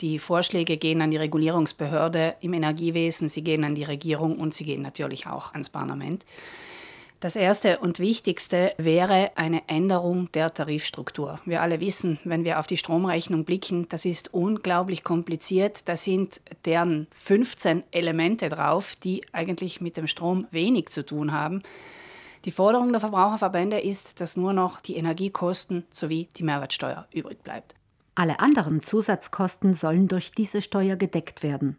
Die Vorschläge gehen an die Regulierungsbehörde im Energiewesen, sie gehen an die Regierung und sie gehen natürlich auch ans Parlament. Das Erste und Wichtigste wäre eine Änderung der Tarifstruktur. Wir alle wissen, wenn wir auf die Stromrechnung blicken, das ist unglaublich kompliziert. Da sind deren 15 Elemente drauf, die eigentlich mit dem Strom wenig zu tun haben. Die Forderung der Verbraucherverbände ist, dass nur noch die Energiekosten sowie die Mehrwertsteuer übrig bleibt. Alle anderen Zusatzkosten sollen durch diese Steuer gedeckt werden.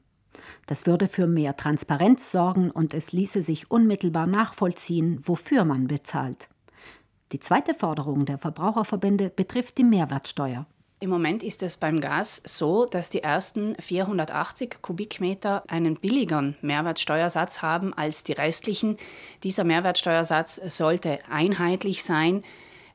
Das würde für mehr Transparenz sorgen und es ließe sich unmittelbar nachvollziehen, wofür man bezahlt. Die zweite Forderung der Verbraucherverbände betrifft die Mehrwertsteuer. Im Moment ist es beim Gas so, dass die ersten 480 Kubikmeter einen billigeren Mehrwertsteuersatz haben als die restlichen. Dieser Mehrwertsteuersatz sollte einheitlich sein.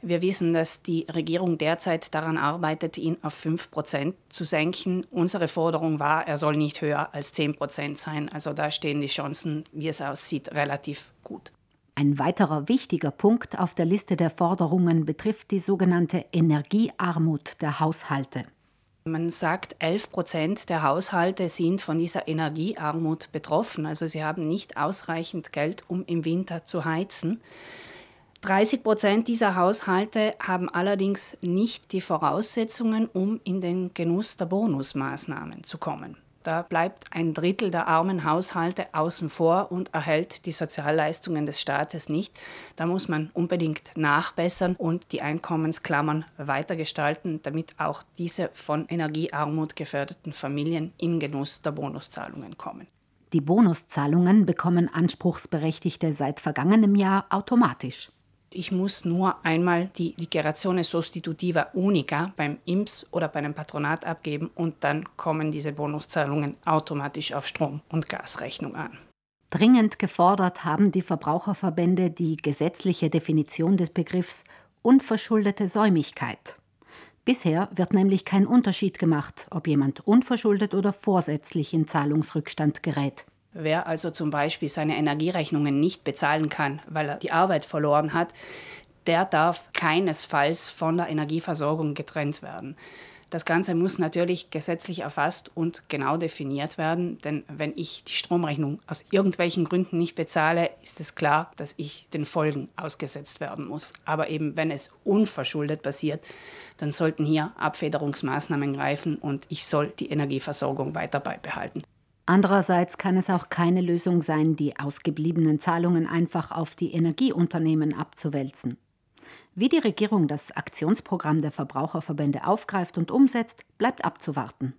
Wir wissen, dass die Regierung derzeit daran arbeitet, ihn auf 5 Prozent zu senken. Unsere Forderung war, er soll nicht höher als 10 Prozent sein. Also da stehen die Chancen, wie es aussieht, relativ gut. Ein weiterer wichtiger Punkt auf der Liste der Forderungen betrifft die sogenannte Energiearmut der Haushalte. Man sagt, 11 Prozent der Haushalte sind von dieser Energiearmut betroffen. Also sie haben nicht ausreichend Geld, um im Winter zu heizen. 30 Prozent dieser Haushalte haben allerdings nicht die Voraussetzungen, um in den Genuss der Bonusmaßnahmen zu kommen. Da bleibt ein Drittel der armen Haushalte außen vor und erhält die Sozialleistungen des Staates nicht. Da muss man unbedingt nachbessern und die Einkommensklammern weitergestalten, damit auch diese von Energiearmut geförderten Familien in Genuss der Bonuszahlungen kommen. Die Bonuszahlungen bekommen Anspruchsberechtigte seit vergangenem Jahr automatisch. Ich muss nur einmal die Dichiarazione Sostitutiva Unica beim IMS oder bei einem Patronat abgeben und dann kommen diese Bonuszahlungen automatisch auf Strom- und Gasrechnung an. Dringend gefordert haben die Verbraucherverbände die gesetzliche Definition des Begriffs unverschuldete Säumigkeit. Bisher wird nämlich kein Unterschied gemacht, ob jemand unverschuldet oder vorsätzlich in Zahlungsrückstand gerät. Wer also zum Beispiel seine Energierechnungen nicht bezahlen kann, weil er die Arbeit verloren hat, der darf keinesfalls von der Energieversorgung getrennt werden. Das Ganze muss natürlich gesetzlich erfasst und genau definiert werden, denn wenn ich die Stromrechnung aus irgendwelchen Gründen nicht bezahle, ist es klar, dass ich den Folgen ausgesetzt werden muss. Aber eben wenn es unverschuldet passiert, dann sollten hier Abfederungsmaßnahmen greifen und ich soll die Energieversorgung weiter beibehalten. Andererseits kann es auch keine Lösung sein, die ausgebliebenen Zahlungen einfach auf die Energieunternehmen abzuwälzen. Wie die Regierung das Aktionsprogramm der Verbraucherverbände aufgreift und umsetzt, bleibt abzuwarten.